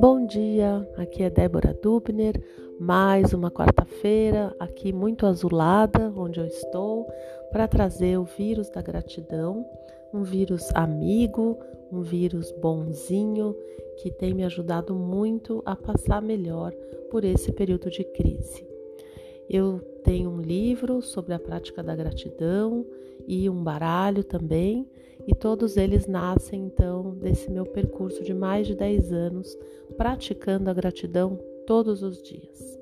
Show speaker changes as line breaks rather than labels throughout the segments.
Bom dia, aqui é Débora Dubner, mais uma quarta-feira, aqui muito azulada, onde eu estou, para trazer o vírus da gratidão, um vírus amigo, um vírus bonzinho, que tem me ajudado muito a passar melhor por esse período de crise. Eu tenho um livro sobre a prática da gratidão e um baralho também, e todos eles nascem então desse meu percurso de mais de 10 anos praticando a gratidão todos os dias.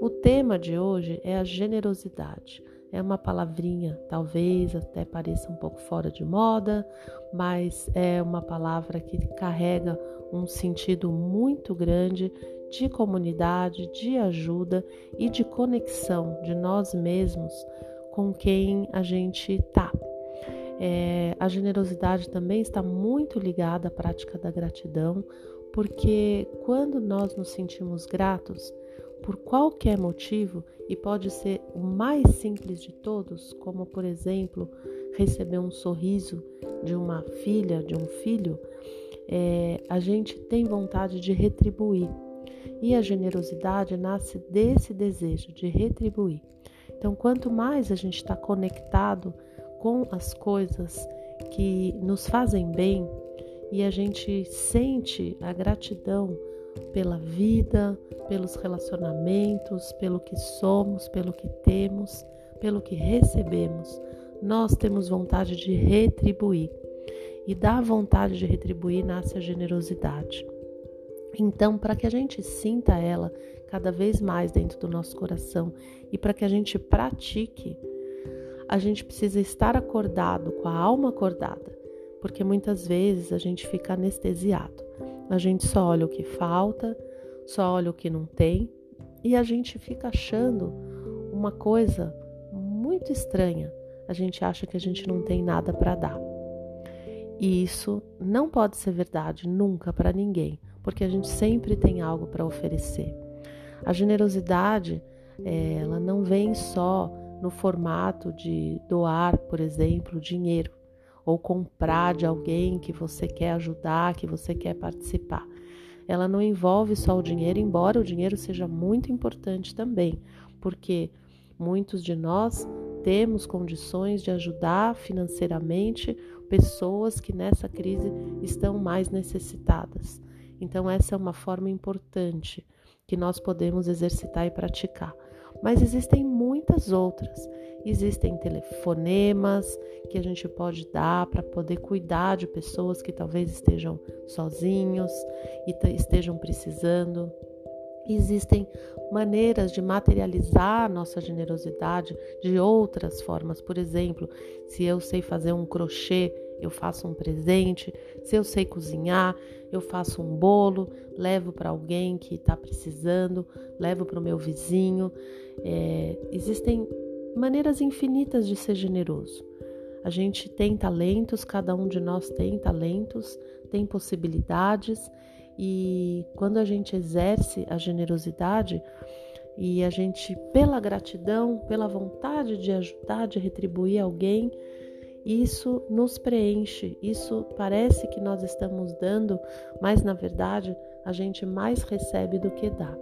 O tema de hoje é a generosidade. É uma palavrinha, talvez até pareça um pouco fora de moda, mas é uma palavra que carrega um sentido muito grande de comunidade, de ajuda e de conexão de nós mesmos com quem a gente está. É, a generosidade também está muito ligada à prática da gratidão, porque quando nós nos sentimos gratos, por qualquer motivo, e pode ser o mais simples de todos, como por exemplo receber um sorriso de uma filha, de um filho, é, a gente tem vontade de retribuir. E a generosidade nasce desse desejo de retribuir. Então, quanto mais a gente está conectado com as coisas que nos fazem bem e a gente sente a gratidão pela vida, pelos relacionamentos, pelo que somos, pelo que temos, pelo que recebemos, nós temos vontade de retribuir. E da vontade de retribuir nasce a generosidade. Então, para que a gente sinta ela cada vez mais dentro do nosso coração e para que a gente pratique, a gente precisa estar acordado, com a alma acordada, porque muitas vezes a gente fica anestesiado. A gente só olha o que falta, só olha o que não tem e a gente fica achando uma coisa muito estranha. A gente acha que a gente não tem nada para dar. E isso não pode ser verdade nunca para ninguém, porque a gente sempre tem algo para oferecer. A generosidade, é, ela não vem só no formato de doar, por exemplo, dinheiro ou comprar de alguém que você quer ajudar, que você quer participar. Ela não envolve só o dinheiro, embora o dinheiro seja muito importante também, porque muitos de nós temos condições de ajudar financeiramente pessoas que nessa crise estão mais necessitadas. Então, essa é uma forma importante que nós podemos exercitar e praticar. Mas existem muitas outras. Existem telefonemas que a gente pode dar para poder cuidar de pessoas que talvez estejam sozinhos e estejam precisando. Existem maneiras de materializar nossa generosidade de outras formas. Por exemplo, se eu sei fazer um crochê, eu faço um presente. Se eu sei cozinhar, eu faço um bolo, levo para alguém que está precisando, levo para o meu vizinho. É, existem maneiras infinitas de ser generoso. A gente tem talentos, cada um de nós tem talentos, tem possibilidades, e quando a gente exerce a generosidade e a gente, pela gratidão, pela vontade de ajudar, de retribuir alguém, isso nos preenche, isso parece que nós estamos dando, mas na verdade a gente mais recebe do que dá.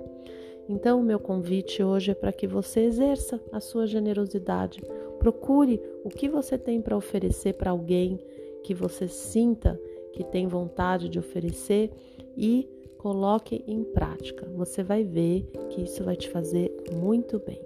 Então, o meu convite hoje é para que você exerça a sua generosidade. Procure o que você tem para oferecer para alguém que você sinta que tem vontade de oferecer e coloque em prática. Você vai ver que isso vai te fazer muito bem.